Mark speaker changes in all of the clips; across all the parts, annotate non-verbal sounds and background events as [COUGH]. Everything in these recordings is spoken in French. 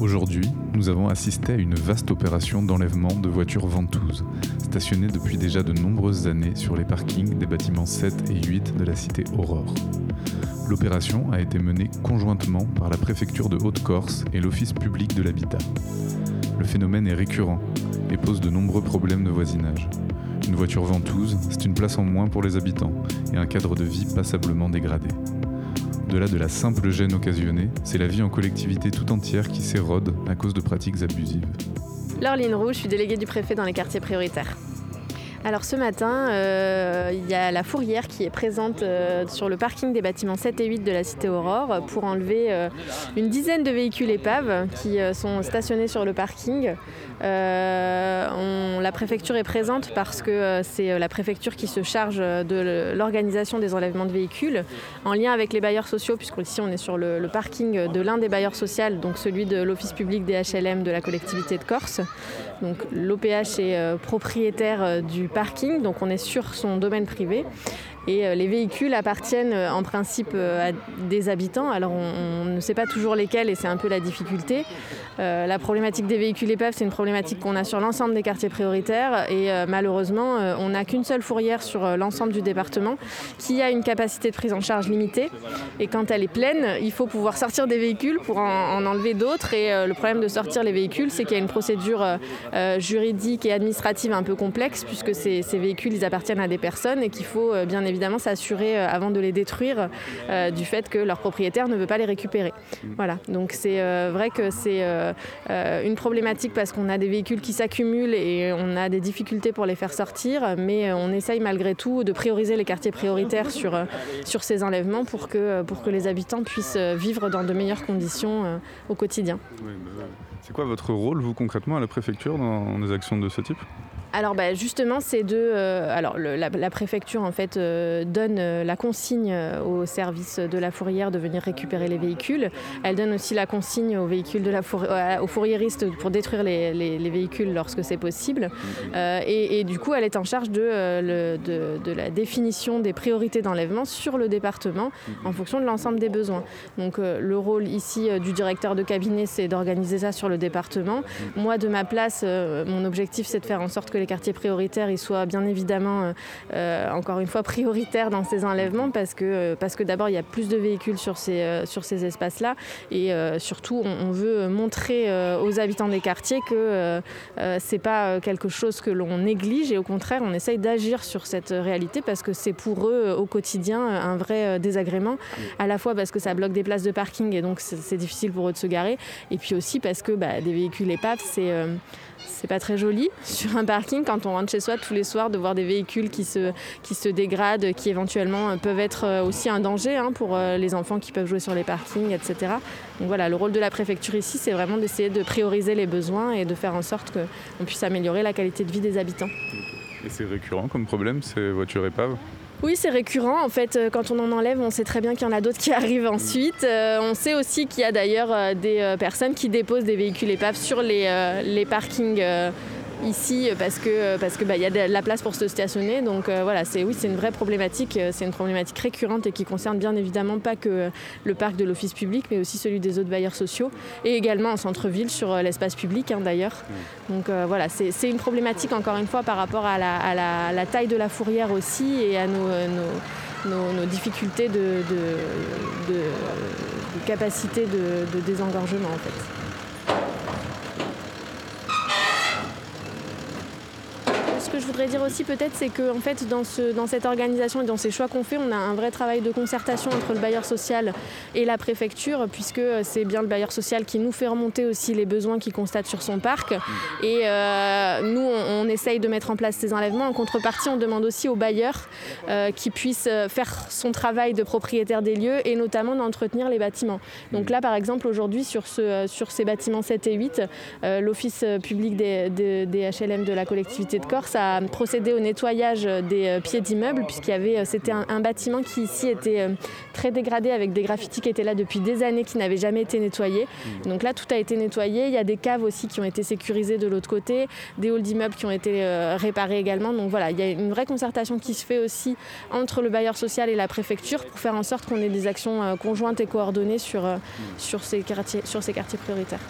Speaker 1: Aujourd'hui, nous avons assisté à une vaste opération d'enlèvement de voitures ventouses, stationnées depuis déjà de nombreuses années sur les parkings des bâtiments 7 et 8 de la cité Aurore. L'opération a été menée conjointement par la préfecture de Haute-Corse et l'Office public de l'habitat. Le phénomène est récurrent et pose de nombreux problèmes de voisinage. Une voiture ventouse, c'est une place en moins pour les habitants et un cadre de vie passablement dégradé. Au-delà de la simple gêne occasionnée, c'est la vie en collectivité tout entière qui s'érode à cause de pratiques abusives.
Speaker 2: Laureline Roux, je suis déléguée du préfet dans les quartiers prioritaires. Alors ce matin, euh, il y a la fourrière qui est présente euh, sur le parking des bâtiments 7 et 8 de la cité Aurore pour enlever euh, une dizaine de véhicules épaves qui sont stationnés sur le parking. la préfecture est présente parce que c'est la préfecture qui se charge de l'organisation des enlèvements de véhicules en lien avec les bailleurs sociaux, puisqu'ici on est sur le, le parking de l'un des bailleurs sociaux, donc celui de l'Office public des HLM de la collectivité de Corse. Donc l'OPH est propriétaire du parking, donc on est sur son domaine privé. Et euh, les véhicules appartiennent euh, en principe euh, à des habitants. Alors on, ne sait pas toujours lesquels et c'est un peu la difficulté. la problématique des véhicules épaves, c'est une problématique qu'on a sur l'ensemble des quartiers prioritaires. Et malheureusement, on n'a qu'une seule fourrière sur l'ensemble du département qui a une capacité de prise en charge limitée. Et quand elle est pleine, il faut pouvoir sortir des véhicules pour en, enlever d'autres. Et le problème de sortir les véhicules, c'est qu'il y a une procédure juridique et administrative un peu complexe puisque ces, ces véhicules, ils appartiennent à des personnes et qu'il faut bien évidemment s'assurer euh, avant de les détruire euh, du fait que leur propriétaire ne veut pas les récupérer. Mm. Voilà, donc c'est euh, vrai que c'est une problématique parce qu'on a des véhicules qui s'accumulent et on a des difficultés pour les faire sortir, mais on essaye malgré tout de prioriser les quartiers prioritaires sur, sur ces enlèvements pour que, pour que les habitants puissent vivre dans de meilleures conditions au quotidien.
Speaker 1: C'est quoi votre rôle, vous, concrètement, à la préfecture dans des actions de ce type?
Speaker 2: Alors bah, justement, c'est de. Euh, alors la, préfecture en fait euh, donne euh, la consigne au service de la fourrière de venir récupérer les véhicules. Elle donne aussi la consigne aux véhicules aux fourriéristes pour détruire les, véhicules lorsque c'est possible. Et, du coup, elle est en charge de, la définition des priorités d'enlèvement sur le département en fonction de l'ensemble des besoins. Donc le rôle ici du directeur de cabinet, c'est d'organiser ça sur le département. Moi, de ma place, mon objectif, c'est de faire en sorte que les quartiers prioritaires ils soient bien évidemment, euh, euh, encore une fois, prioritaires dans ces enlèvements parce que, euh, parce que d'abord, il y a plus de véhicules sur ces, sur ces espaces-là et surtout, on, veut montrer aux habitants des quartiers que c'est pas quelque chose que l'on néglige et au contraire, on essaye d'agir sur cette réalité parce que c'est pour eux au quotidien un vrai désagrément, à la fois parce que ça bloque des places de parking et donc c'est difficile pour eux de se garer, et puis aussi parce que bah, des véhicules épaves, c'est c'est pas très joli [LAUGHS] sur un parking quand on rentre chez soi tous les soirs de voir des véhicules qui se, qui se dégradent, qui éventuellement euh, peuvent être euh, aussi un danger hein, pour euh, les enfants qui peuvent jouer sur les parkings, etc. Donc voilà, le rôle de la préfecture ici, c'est vraiment d'essayer de prioriser les besoins et de faire en sorte qu'on puisse améliorer la qualité de vie des habitants.
Speaker 1: Et c'est récurrent comme problème, ces voitures épaves?
Speaker 2: Oui, c'est récurrent. En fait, euh, quand on en enlève, on sait très bien qu'il y en a d'autres qui [LAUGHS] arrivent ensuite. Euh, on sait aussi qu'il y a d'ailleurs euh, des personnes qui déposent des véhicules épaves sur les, les parkings ici parce que parce que bah, y a de la place pour se stationner. Donc euh, voilà, c'est oui, c'est une vraie problématique. Euh, c'est une problématique récurrente et qui concerne bien évidemment pas que le parc de l'office public, mais aussi celui des autres bailleurs sociaux et également en centre-ville sur euh, l'espace public hein, d'ailleurs. Donc voilà, c'est une problématique encore une fois par rapport à la, taille de la fourrière aussi et à nos, difficultés de, capacité de, désengorgement en fait. Je voudrais dire aussi peut-être, c'est que en fait, dans, ce, dans cette organisation et dans ces choix qu'on fait, on a un vrai travail de concertation entre le bailleur social et la préfecture, puisque c'est bien le bailleur social qui nous fait remonter aussi les besoins qu'il constate sur son parc. Et euh, nous, on, essaye de mettre en place ces enlèvements. En contrepartie, on demande aussi au bailleur euh, qu'il puisse euh, faire son travail de propriétaire des lieux et notamment d'entretenir les bâtiments. Donc là, par exemple, aujourd'hui, sur, ce, sur ces bâtiments 7 et 8, l'Office public des, des HLM de la collectivité de Corse a procédé au nettoyage des euh, pieds d'immeubles, puisqu'il y avait, euh, c'était un, bâtiment qui ici était euh, très dégradé avec des graffitis qui étaient là depuis des années, qui n'avaient jamais été nettoyés. Mmh. Donc là, tout a été nettoyé. Il y a des caves aussi qui ont été sécurisées de l'autre côté, des halls d'immeubles qui ont été réparés également. Donc voilà, il y a une vraie concertation qui se fait aussi entre le bailleur social et la préfecture pour faire en sorte qu'on ait des actions conjointes et coordonnées sur, sur, ces, quartiers, sur ces quartiers prioritaires.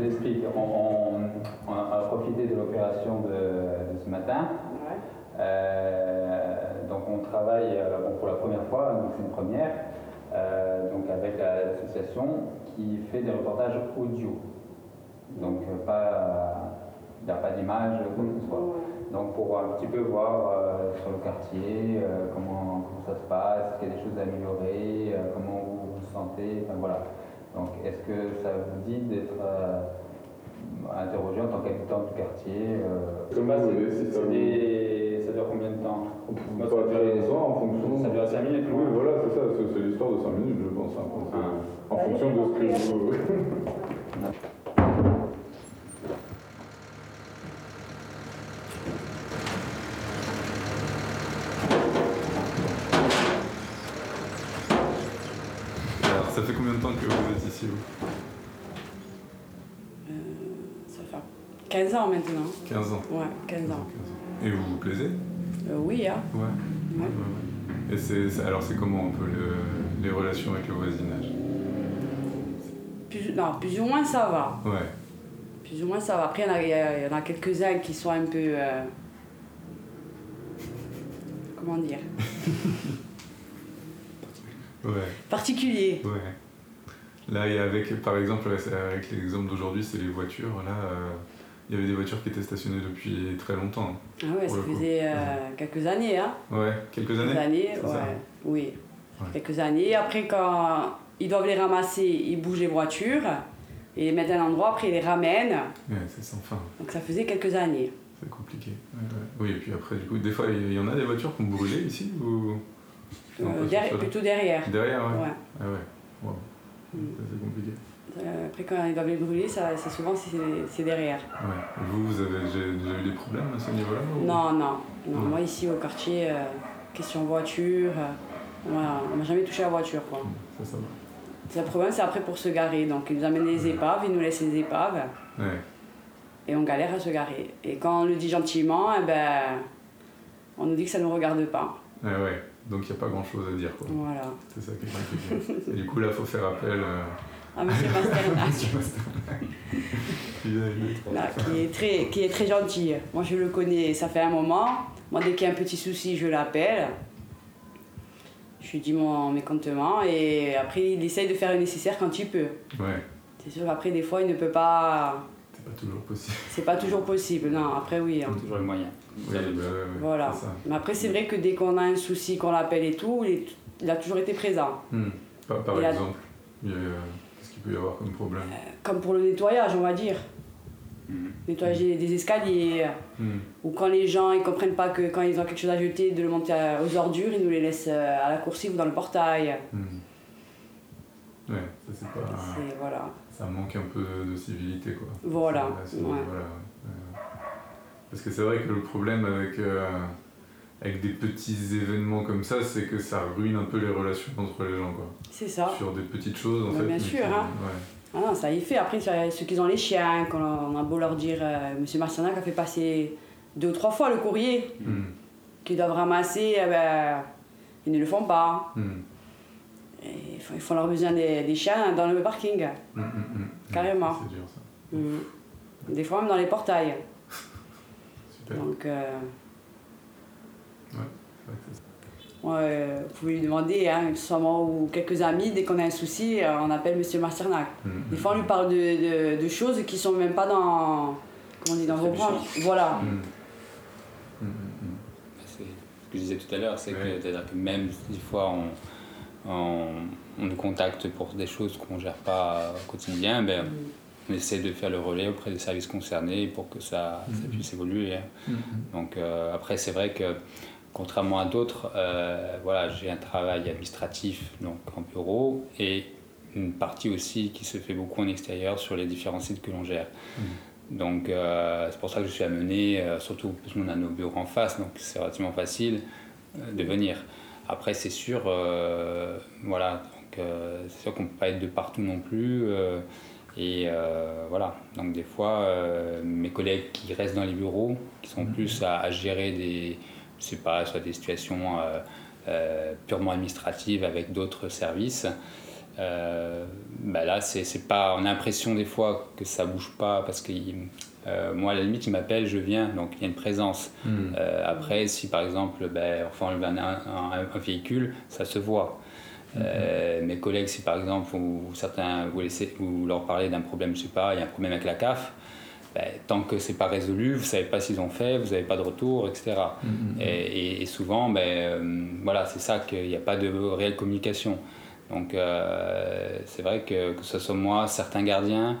Speaker 3: Vous explique. On, a profité de l'opération de, ce matin. Euh, donc on travaille euh, pour la première fois, donc c'est une première, euh, donc avec l'association qui fait des reportages audio. Donc pas, il n'y a pas d'image, quoi que ce soit. Donc pour un petit peu voir sur le quartier comment, comment, ça se passe, qu'il y a des choses à améliorer, comment vous vous sentez, enfin voilà. Donc, est-ce que ça vous dit d'être euh, interrogé en tant qu'habitant du quartier
Speaker 1: euh, Comme vous voulez, si ça
Speaker 3: des... Ça dure combien de temps?
Speaker 1: Moi, ça, ça, en fonction.
Speaker 3: Ça dure 5 minutes
Speaker 1: Oui, voilà, c'est ça, c'est l'histoire de 5 minutes, je pense. Hein, ah. En fonction de ce que vous. Ça fait combien de temps que vous êtes ici, vous
Speaker 4: euh, Ça fait 15 ans maintenant.
Speaker 1: 15 ans
Speaker 4: Ouais, 15 ans.
Speaker 1: Et vous vous plaisez
Speaker 4: euh, Oui, hein.
Speaker 1: Ouais. ouais. Et c'est, alors, c'est comment un peu les relations avec le voisinage
Speaker 4: plus, Non, plus ou moins ça va.
Speaker 1: Ouais.
Speaker 4: Plus ou moins ça va. Après, il y, en a, quelques-uns qui sont un peu. Euh, comment dire? [LAUGHS] particulier.
Speaker 1: Ouais. Là, avec, par exemple, avec l'exemple d'aujourd'hui, c'est les voitures. Là, euh, il y avait des voitures qui étaient stationnées depuis très longtemps.
Speaker 4: Ah ouais, ça faisait euh, quelques années. Hein.
Speaker 1: Ouais, quelques années.
Speaker 4: Quelques années, ouais. Oui, quelques années. Après, quand ils doivent les ramasser, ils bougent les voitures et les mettent à un endroit, après ils les ramènent.
Speaker 1: Ouais, c'est sans fin.
Speaker 4: Donc ça faisait quelques années.
Speaker 1: C'est compliqué. Oui, et puis après, du coup, des fois, il y en a des voitures qui ont brûlé ici ou...
Speaker 4: Euh, plutôt derrière.
Speaker 1: Derrière, ouais.
Speaker 4: ouais.
Speaker 1: Ah ouais. Wow. Mm. C'est compliqué.
Speaker 4: Euh, après, quand ils doivent les brûler, ça, souvent c'est derrière.
Speaker 1: Ouais. Vous, vous avez déjà eu des problèmes à ce niveau-là
Speaker 4: non, non, non, Moi, ici au quartier, euh, question voiture, on m'a jamais touché à la voiture. Quoi.
Speaker 1: Mm, ça, ça va.
Speaker 4: Le problème, c'est après pour se garer. Donc, ils nous amènent les épaves, ils nous laissent les épaves.
Speaker 1: Ouais.
Speaker 4: Et on galère à se garer. Et quand on le dit gentiment, eh ben, on nous dit que ça ne nous regarde pas.
Speaker 1: Ouais, ouais. Donc il n'y a pas grand chose à dire. Quoi.
Speaker 4: Voilà.
Speaker 1: C'est ça qui est compliqué. Et du coup, là, il faut faire appel. Euh...
Speaker 4: À M. Pasternak. qui, est très, qui est très gentil. Moi, je le connais, ça fait un moment. Moi, dès qu'il y a un petit souci, je l'appelle. Je lui dis mon mécontentement et après, il essaye de faire le nécessaire quand il peut.
Speaker 1: Ouais.
Speaker 4: C'est sûr qu'après, des fois, il ne peut pas.
Speaker 1: C'est pas toujours possible.
Speaker 4: C'est pas toujours possible, non. Après, oui.
Speaker 3: Hein. toujours le moyen.
Speaker 1: Bah
Speaker 4: voilà. Mais après, c'est vrai que dès qu'on a un souci, qu'on l'appelle et tout, il, a toujours été présent.
Speaker 1: Hmm. Par, exemple, qu'est-ce qu'il peut y avoir comme problème? Euh,
Speaker 4: Comme pour le nettoyage, on va dire. Nettoyer des escaliers, hmm. ou quand les gens ils comprennent pas que quand ils ont quelque chose à jeter, de le monter aux ordures, ils nous les laissent euh, à la coursive ou dans le portail.
Speaker 1: Ouais, ça c'est pas.
Speaker 4: Voilà.
Speaker 1: Ça manque un peu de civilité quoi.
Speaker 4: Voilà.
Speaker 1: voilà. Parce que c'est vrai que le problème avec, euh, avec des petits événements comme ça, c'est que ça ruine un peu les relations entre les gens.
Speaker 4: C'est ça.
Speaker 1: Sur des petites choses en bah, fait.
Speaker 4: Bien sûr. Hein. Ah non, ça y fait. Après, ceux qui ont les chiens, quand on a beau leur dire, euh, Monsieur Marcianac a fait passer deux ou trois fois le courrier hmm. qu'ils doivent ramasser, eh ben, ils ne le font pas. Ils, font, leur besoin des, des, chiens dans le parking.
Speaker 1: Hmm,
Speaker 4: Carrément.
Speaker 1: C'est dur ça.
Speaker 4: Des fois même dans les portails. [LAUGHS] Donc, euh,
Speaker 1: ouais,
Speaker 4: vous pouvez lui demander, hein, soit moi ou quelques amis, dès qu'on a un souci, euh, on appelle Monsieur Masternac. Des fois, on lui parle de, de, choses qui sont même pas dans, comment on dit, dans vos Voilà.
Speaker 1: Mm. Mm-hmm.
Speaker 3: C'est ce que je disais tout à l'heure, c'est que, que, même des fois on, on, on, nous contacte pour des choses qu'on ne gère pas au quotidien, ben, mm on essaie de faire le relais auprès des services concernés pour que ça, ça mhm. puisse évoluer. Hein.
Speaker 1: Mhm.
Speaker 3: Donc euh, après, c'est vrai que contrairement à d'autres, euh, voilà, j'ai un travail administratif donc en bureau et une partie aussi qui se fait beaucoup en extérieur sur les différents sites que l'on gère.
Speaker 1: Mhm.
Speaker 3: Donc euh, c'est pour ça que je suis amené, surtout parce qu'on a nos bureaux en face, donc c'est relativement facile de venir. Après, c'est sûr, voilà, donc c'est sûr qu'on ne peut pas être de partout non plus. Et euh, voilà, donc des fois, euh, mes collègues qui restent dans les bureaux, qui sont mhm. plus à, gérer des, je sais pas, soit des situations euh, purement administratives avec d'autres services,
Speaker 5: bah là, c'est pas, on a l'impression des fois que ça bouge pas parce que moi, à la limite, il m'appelle, je viens, donc il y a une présence. Hmm. après, si par exemple, ben, enfin, on un, un, véhicule, ça se voit. Euh, mes collègues, si par exemple, ou certains, vous, laissez, vous leur parlez d'un problème, je sais pas, il y a un problème avec la CAF, ben, tant que c'est pas résolu, vous savez pas s'ils ont fait, vous n'avez pas de retour, etc. Mm, mm, mm. et, souvent, ben, euh, voilà, c'est ça qu'il n'y a pas de réelle communication. Donc euh, c'est vrai que que ce soit moi, certains gardiens,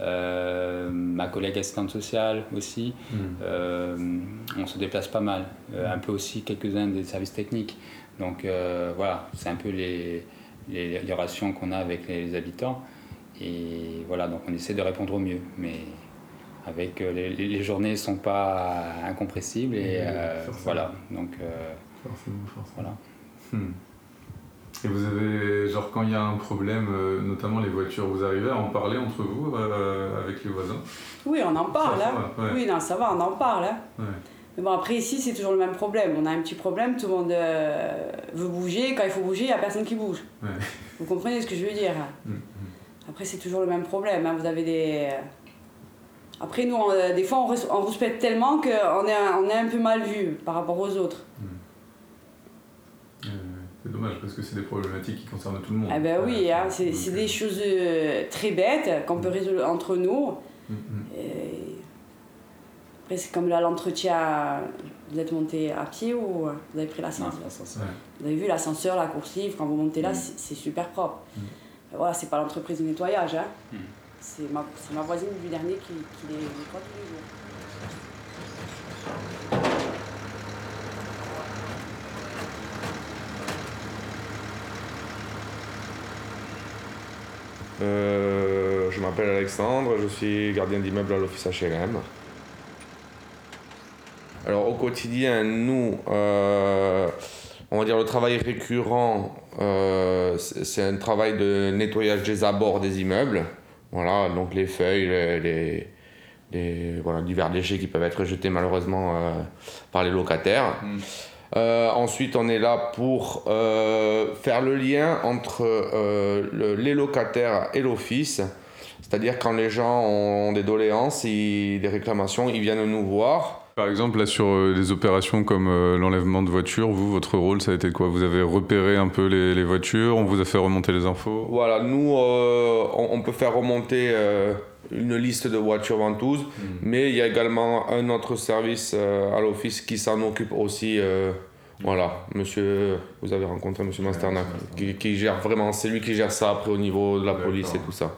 Speaker 5: ma collègue assistante sociale aussi, on se déplace pas mal. un peu aussi quelques-uns des services techniques. Donc euh, voilà, c'est un peu les, les, relations qu'on a avec les, habitants. Et voilà, donc on essaie de répondre au mieux. Mais avec euh, les, journées ne sont pas incompressibles. Et euh, voilà, donc voilà.
Speaker 1: Hmm. Et vous avez, genre quand il y a un problème, notamment les voitures, vous arrivez à en parler entre vous avec les voisins?
Speaker 4: Oui, on en parle. Hein. Oui, non, ça va, on en parle. Hein. Mais bon, après, ici, c'est toujours le même problème. On a un petit problème, tout le monde euh, veut bouger. Quand il faut bouger, il n'y a personne qui bouge. Vous comprenez ce que je veux dire mm, mm. Après, c'est toujours le même problème. Hein. Vous avez des. Euh, après, nous, des fois, on, on respecte tellement qu'on est, on est un peu mal vu par rapport aux autres. Mm.
Speaker 1: Dommage parce que c'est des problématiques qui concernent tout le monde.
Speaker 4: Ah ben oui, hein, c'est des choses euh, très bêtes qu'on peut résoudre entre nous c'est comme là, l'entretien, vous êtes monté à pied ou vous avez pris l'ascenseur? Vous avez vu l'ascenseur, la course livre, quand vous montez là, mm. c'est super propre. Mm. Voilà, c'est pas l'entreprise de nettoyage, hein. Mm. c'est ma, ma, voisine du dernier qui, qui les nettoie tous les jours.
Speaker 6: Euh, je m'appelle Alexandre, je suis gardien d'immeuble à l'office HLM. Alors au quotidien, nous, euh, on va dire le travail récurrent, euh, c'est un travail de nettoyage des abords des immeubles. Voilà, donc les feuilles, les, divers déchets qui peuvent être jetés malheureusement par les locataires. Hmm. ensuite, on est là pour faire le lien entre les locataires et l'office. C'est-à-dire quand les gens ont des doléances, des réclamations, ils viennent nous voir.
Speaker 1: Par exemple, là, sur euh, les opérations comme euh, l'enlèvement de voitures, vous, votre rôle, ça a été quoi? Vous avez repéré un peu les, voitures, on vous a fait remonter les infos?
Speaker 6: Voilà, nous, euh, on, peut faire remonter une liste de voitures ventouses, hmm. mais il y a également un autre service à l'office qui s'en occupe aussi. Voilà, monsieur, vous avez rencontré monsieur Masternak, qui, gère vraiment, c'est lui qui gère ça après au niveau de la police et tout ça.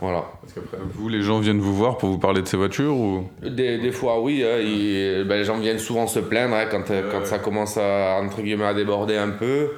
Speaker 6: Voilà.
Speaker 1: Parce qu'après, vous, les gens viennent vous voir pour vous parler de ces voitures ou?
Speaker 6: Des, des fois, oui. Hein, ben, les gens viennent souvent se plaindre hein, quand, quand ça commence à, entre guillemets, à déborder un peu.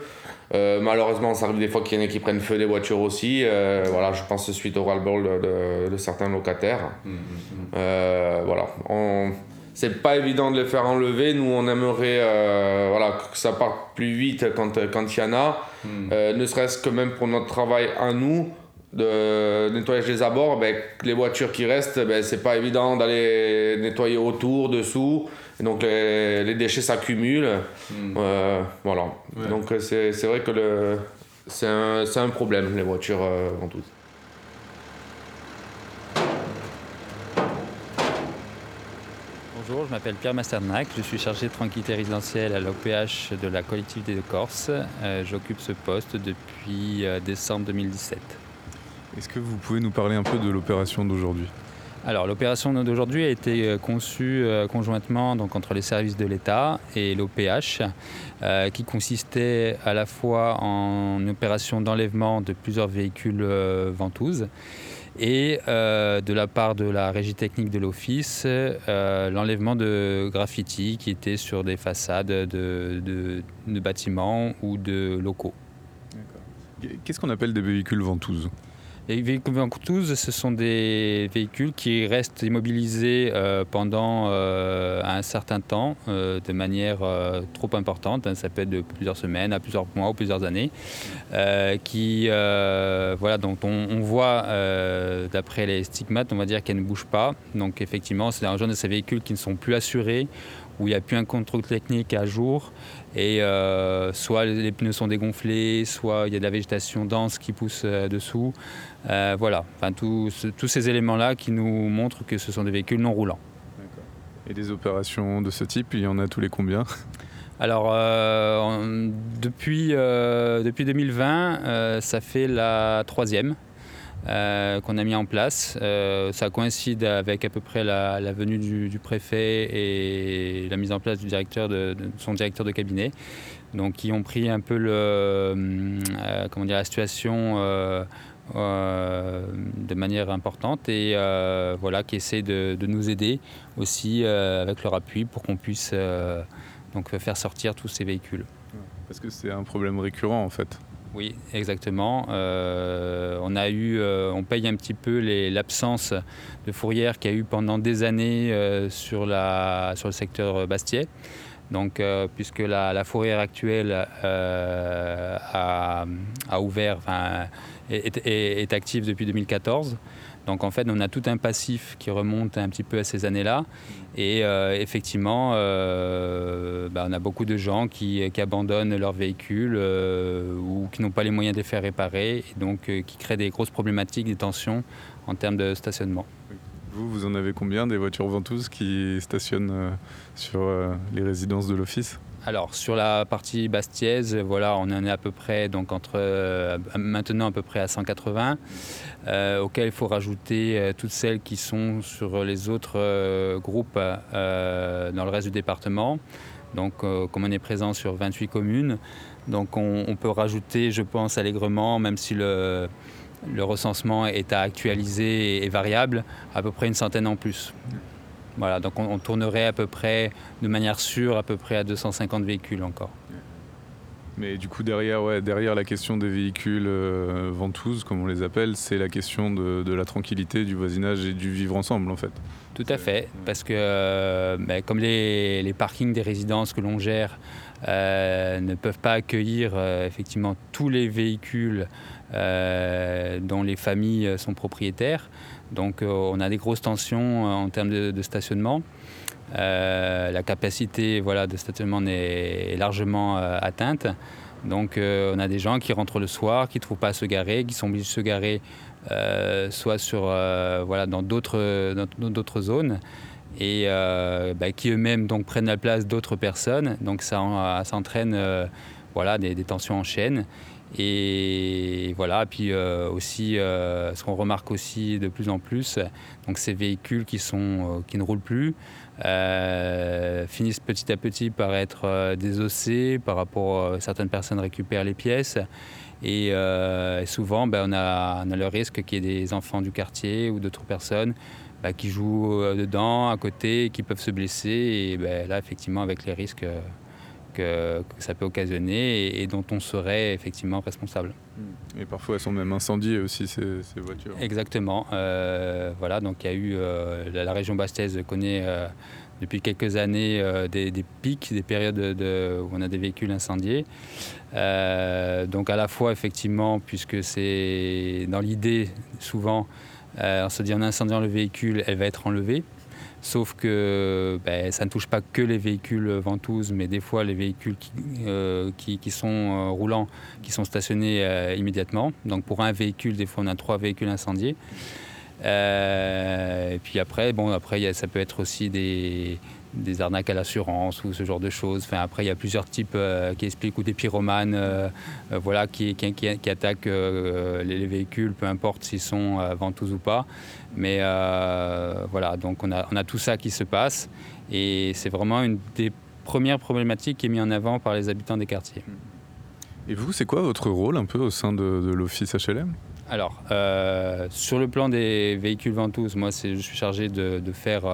Speaker 6: Euh, malheureusement, ça arrive des fois qu'il y en a qui prennent feu des voitures aussi. Euh, voilà, je pense suite au ras-le-bol de, de, certains locataires. Mmh, mmh, mmh. Euh, voilà. On, c'est pas évident de les faire enlever. Nous, on aimerait euh, voilà, que ça parte plus vite quand il quand y en a. Hmm. Euh, ne serait-ce que même pour notre travail à nous, de nettoyage des abords, ben, les voitures qui restent, ben, c'est pas évident d'aller nettoyer autour, dessous. donc les, les déchets s'accumulent. Hmm. Euh, voilà. Donc c'est vrai que c'est un, un, problème, les voitures en tout.
Speaker 3: Bonjour, je m'appelle Pierre Masternac, je suis chargé de tranquillité résidentielle à l'OPH de la collectivité de Corse. Euh, j'occupe ce poste depuis euh, décembre 2017.
Speaker 1: Est-ce que vous pouvez nous parler un peu de l'opération d'aujourd'hui?
Speaker 3: Alors l'opération d'aujourd'hui a été euh, conçue conjointement donc, entre les services de l'État et l'OPH, qui consistait à la fois en opération d'enlèvement de plusieurs véhicules ventouses et euh, de la part de la régie technique de l'office, euh, l'enlèvement de graffitis qui étaient sur des façades de, bâtiments ou de locaux.
Speaker 1: Qu'est-ce qu'on appelle des véhicules ventouses?
Speaker 3: Les véhicules ventouses, ce sont des véhicules qui restent immobilisés euh, pendant un certain temps de manière trop importante. Ça peut être de plusieurs semaines à plusieurs mois ou plusieurs années. voilà, donc on, voit d'après les stigmates, on va dire qu'elles ne bougent pas. Donc effectivement, c'est un de ces véhicules qui ne sont plus assurés où il n'y a plus un contrôle technique à jour et soit les pneus sont dégonflés, soit il y a de la végétation dense qui pousse dessous. voilà, enfin, tous ces éléments-là qui nous montrent que ce sont des véhicules non roulants.
Speaker 1: Et des opérations de ce type, il y en a tous les combien?
Speaker 3: Alors, euh, depuis, euh, depuis 2020, euh, ça fait la troisième qu'on a mis en place. ça coïncide avec à peu près la, venue du, préfet et la mise en place de, son directeur de cabinet. Donc, qui ont pris un peu dire, la situation de manière importante et voilà, qui essaie de, de, nous aider aussi avec leur appui pour qu'on puisse donc faire sortir tous ces véhicules.
Speaker 1: Parce que c'est un problème récurrent en fait.
Speaker 3: Oui, exactement. Euh, on a eu, euh, on paye un petit peu l'absence de fourrière qu'il y a eu pendant des années euh, sur, le secteur Bastier. Donc, puisque la, fourrière actuelle a, ouvert, est, active depuis 2014. Donc en fait, on a tout un passif qui remonte un petit peu à ces années-là. Et euh, effectivement, euh, bah, on a beaucoup de gens qui, abandonnent leurs véhicules euh, ou qui n'ont pas les moyens de les faire réparer, et donc qui créent des grosses problématiques, des tensions en termes de stationnement.
Speaker 1: Vous, vous en avez combien des voitures ventouses qui stationnent sur les résidences de l'office?
Speaker 3: Alors sur la partie bastiaise, voilà, on en est à peu près donc entre euh, maintenant à peu près à 180, euh, auquel il faut rajouter euh, toutes celles qui sont sur les autres groupes dans le reste du département. Donc comme on est présent sur 28 communes, donc on, peut rajouter, je pense allègrement, même si le recensement est à actualiser et variable, à peu près une centaine en plus. Voilà, donc on, tournerait à peu près, de manière sûre, à peu près à 250 véhicules encore.
Speaker 1: Mais du coup, derrière, ouais, derrière la question des véhicules euh, ventouses, comme on les appelle, c'est la question de, la tranquillité, du voisinage et du vivre ensemble, en fait.
Speaker 3: Tout à fait, parce que euh, ben, comme les, parkings des résidences que l'on gère euh, ne peuvent pas accueillir effectivement tous les véhicules dont les familles sont propriétaires, donc euh, on a des grosses tensions euh, en termes de, stationnement. Euh, la capacité voilà, de stationnement est largement atteinte. Donc on a des gens qui rentrent le soir, qui ne trouvent pas à se garer, qui sont obligés de se garer soit sur, voilà, dans d'autres zones et bah, qui eux-mêmes prennent la place d'autres personnes. Donc ça, entraîne voilà, des, tensions en chaîne. Et voilà, puis euh, aussi, euh, ce qu'on remarque aussi de plus en plus, donc ces véhicules qui, sont, euh, qui ne roulent plus finissent petit à petit par être désossés par rapport à certaines personnes récupèrent les pièces. Et, souvent, ben, on, a, on, a, le risque qu'il y ait des enfants du quartier ou d'autres personnes ben, qui jouent dedans, à côté, qui peuvent se blesser. Et ben, là, effectivement, avec les risques que, ça peut occasionner et, dont on serait effectivement responsable.
Speaker 1: Hmm. Et parfois elles sont même incendiées aussi ces, voitures.
Speaker 3: Exactement. Euh, voilà, donc il y a eu euh, la, région bastaise connaît euh, depuis quelques années des, pics, des périodes de, où on a des véhicules incendiés. donc à la fois effectivement, puisque c'est dans l'idée souvent, on se dit en incendiant le véhicule, elle va être enlevée. Sauf que ben, ça ne touche pas que les véhicules ventouses, mais des fois les véhicules qui, euh, sont euh, roulants, qui sont stationnés euh, immédiatement. Donc pour un véhicule, des fois on a trois véhicules incendiés. et puis après, bon, après ça peut être aussi des, des arnaques à l'assurance ou ce genre de choses. Enfin, après, il y a plusieurs types euh, qui expliquent, ou des pyromanes euh, euh, voilà, qui, qui, qui, attaquent les, véhicules, peu importe s'ils sont ventouses ou pas. Mais voilà, donc on a, on a tout ça qui se passe et c'est vraiment une des premières problématiques qui est mise en avant par les habitants des quartiers.
Speaker 1: Et vous, c'est quoi votre rôle un peu au sein de, l'office HLM
Speaker 3: alors, sur le plan des véhicules ventouses, moi, je suis chargé de, de faire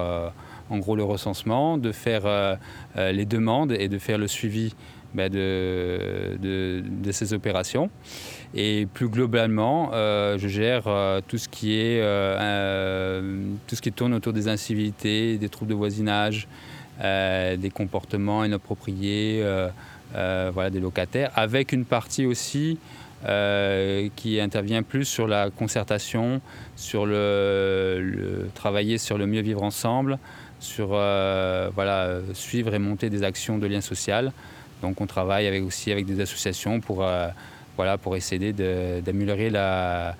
Speaker 3: en gros le recensement, de faire euh, euh, les demandes et de faire le suivi bah, de, ces opérations. Et plus globalement, euh, je gère tout, ce qui est, tout ce qui tourne autour des incivilités, des troubles de voisinage, des comportements inappropriés, voilà, des locataires, avec une partie aussi qui intervient plus sur la concertation, sur le, le, travailler sur le mieux vivre ensemble, sur voilà, suivre et monter des actions de lien social. Donc on travaille aussi avec des associations pour, voilà, pour essayer d'améliorer la,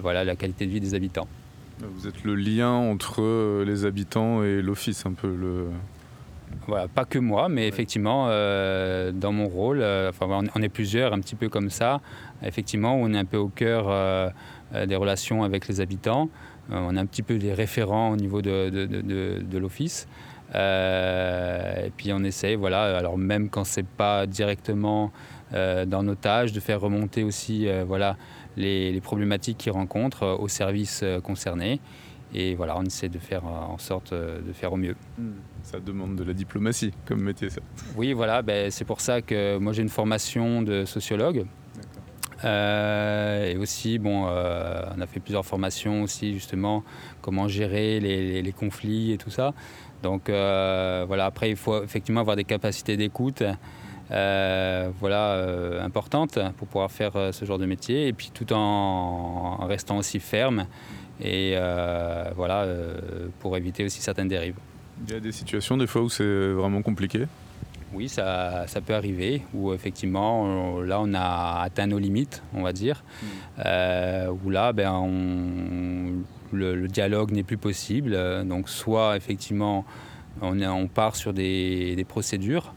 Speaker 3: voilà, la qualité de vie des habitants.
Speaker 1: Vous êtes le lien entre les habitants et l'office, un peu le,
Speaker 3: voilà, pas que moi, mais effectivement, euh, dans mon rôle, euh, enfin, on est plusieurs un petit peu comme ça. Effectivement, on est un peu au cœur euh, des relations avec les habitants. on est un petit peu des référents au niveau de, de, de, de l'office. et puis on essaye, voilà, alors même quand c'est pas directement dans nos tâches, de faire remonter aussi, voilà, les, les, problématiques qu'ils rencontrent aux services concernés. Et voilà, on essaie de faire en sorte de faire au mieux.
Speaker 1: Hmm. Ça demande de la diplomatie comme métier, ça.
Speaker 3: Oui, voilà, ben, c'est pour ça que moi j'ai une formation de sociologue. Euh, et aussi, bon, euh, on a fait plusieurs formations aussi, justement, comment gérer les, conflits et tout ça. Donc euh, voilà, après, il faut effectivement avoir des capacités d'écoute. voilà, importantes pour pouvoir faire ce genre de métier et puis tout en, en restant aussi ferme et voilà pour éviter aussi certaines dérives.
Speaker 1: Il y a des situations des fois où c'est vraiment compliqué
Speaker 3: Oui, ça, ça, peut arriver, où effectivement, là, on a atteint nos limites, on va dire, mm. euh, où là, ben, on, le, dialogue n'est plus possible. Donc, soit effectivement, on, part sur des, procédures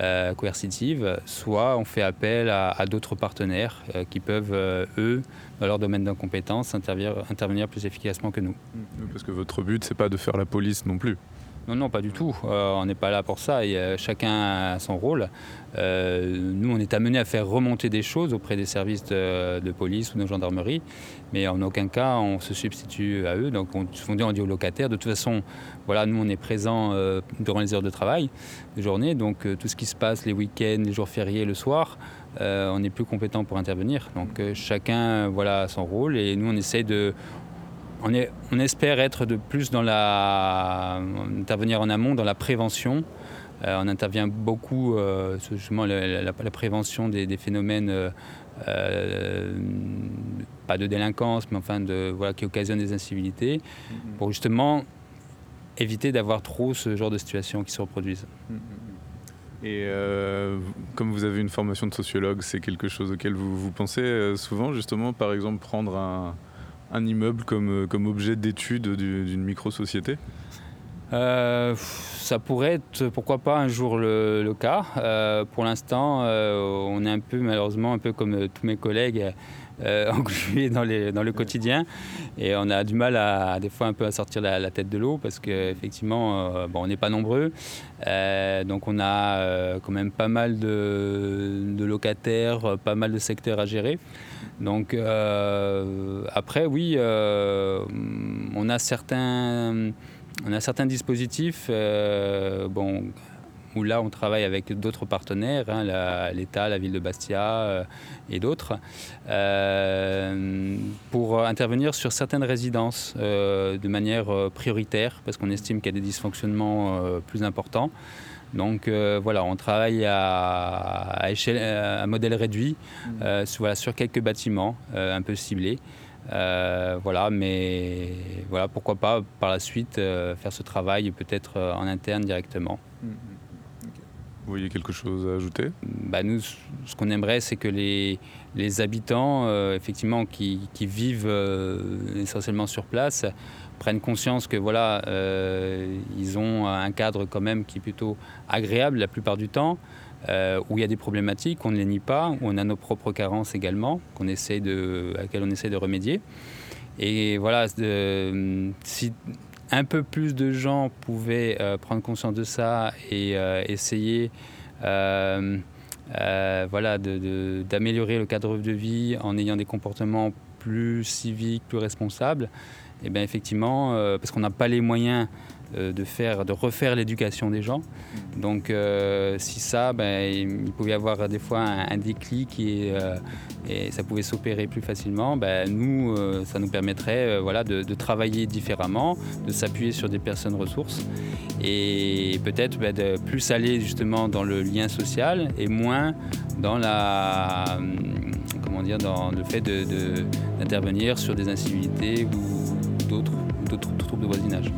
Speaker 3: euh, coercitives, soit on fait appel à, d'autres partenaires euh, qui peuvent, eux, dans leur domaine d'incompétence, intervenir, intervenir plus efficacement que nous.
Speaker 1: Parce que votre but, c'est pas de faire la police non plus.
Speaker 3: Non, non, pas du tout. Euh, on n'est pas là pour ça. Euh, chacun a son rôle. Euh, nous, on est amené à faire remonter des choses auprès des services de, police ou de gendarmerie, mais en aucun cas on se substitue à eux. Donc, on, on dit aux locataires, de toute façon, voilà, nous, on est présents durant les heures de travail, de journée. Donc, tout ce qui se passe les week-ends, les jours fériés, le soir, on est plus compétent pour intervenir. Donc, chacun, voilà, a son rôle. Et nous, on essaye de on, espère être de plus dans la. intervenir en amont, dans la prévention. Euh, on intervient beaucoup, euh, justement, la, la, prévention des, phénomènes, euh, pas de délinquance, mais enfin, de, voilà, qui occasionnent des incivilités, mm-hmm. pour justement éviter d'avoir trop ce genre de situations qui se reproduisent.
Speaker 1: Mm-hmm. Et comme vous avez une formation de sociologue, c'est quelque chose auquel vous, vous pensez souvent, justement, par exemple, prendre un un immeuble comme, euh, objet d'étude d'une micro-société
Speaker 3: euh, ça pourrait être, pourquoi pas, un jour le, cas. Euh, pour l'instant, on est un peu, malheureusement, un peu comme tous mes collègues, [LAUGHS] englués dans, le quotidien. Et on a du mal, à, des fois, un peu à sortir la, tête de l'eau parce qu'effectivement, bon, on n'est pas nombreux. donc, on a quand même pas mal de, de, locataires, pas mal de secteurs à gérer. Donc euh, après, oui, euh, on a certains, on a certains dispositifs, euh, bon, où là on travaille avec d'autres partenaires, hein, l'État, la, ville de Bastia et d'autres, pour intervenir sur certaines résidences de manière prioritaire, parce qu'on estime qu'il y a des dysfonctionnements plus importants. Donc euh, voilà, on travaille à, échelle, à modèle réduit mmh. euh, sur, sur, quelques bâtiments euh, un peu ciblés. voilà, mais voilà, pourquoi pas par la suite faire ce travail peut-être en interne directement. Mmh.
Speaker 1: Vous voyez quelque chose à ajouter?
Speaker 3: Bah Nous, ce qu'on aimerait, c'est que les, les habitants, effectivement, qui, qui vivent essentiellement sur place, prennent conscience que voilà, euh, ils ont un cadre quand même qui est plutôt agréable la plupart du temps, euh, où il y a des problématiques, on ne les nie pas, où on a nos propres carences également, qu'on essaie de, à laquelle on essaie de remédier. Et voilà, si un peu plus de gens pouvaient euh, prendre conscience de ça et essayer voilà, d'améliorer le cadre de vie en ayant des comportements plus civiques, plus responsables, et eh bien effectivement, euh, parce qu'on n'a pas les moyens euh, de, faire, de refaire l'éducation des gens. Donc euh, si ça, ben, il pouvait y avoir des fois un, déclic et, et, ça pouvait s'opérer plus facilement, ben, nous, ça nous permettrait voilà, de, travailler différemment, de s'appuyer sur des personnes ressources et peut-être ben, de plus aller justement dans le lien social et moins dans la comment dire dans le fait d'intervenir sur des incivilités ou d'autres troubles de voisinage.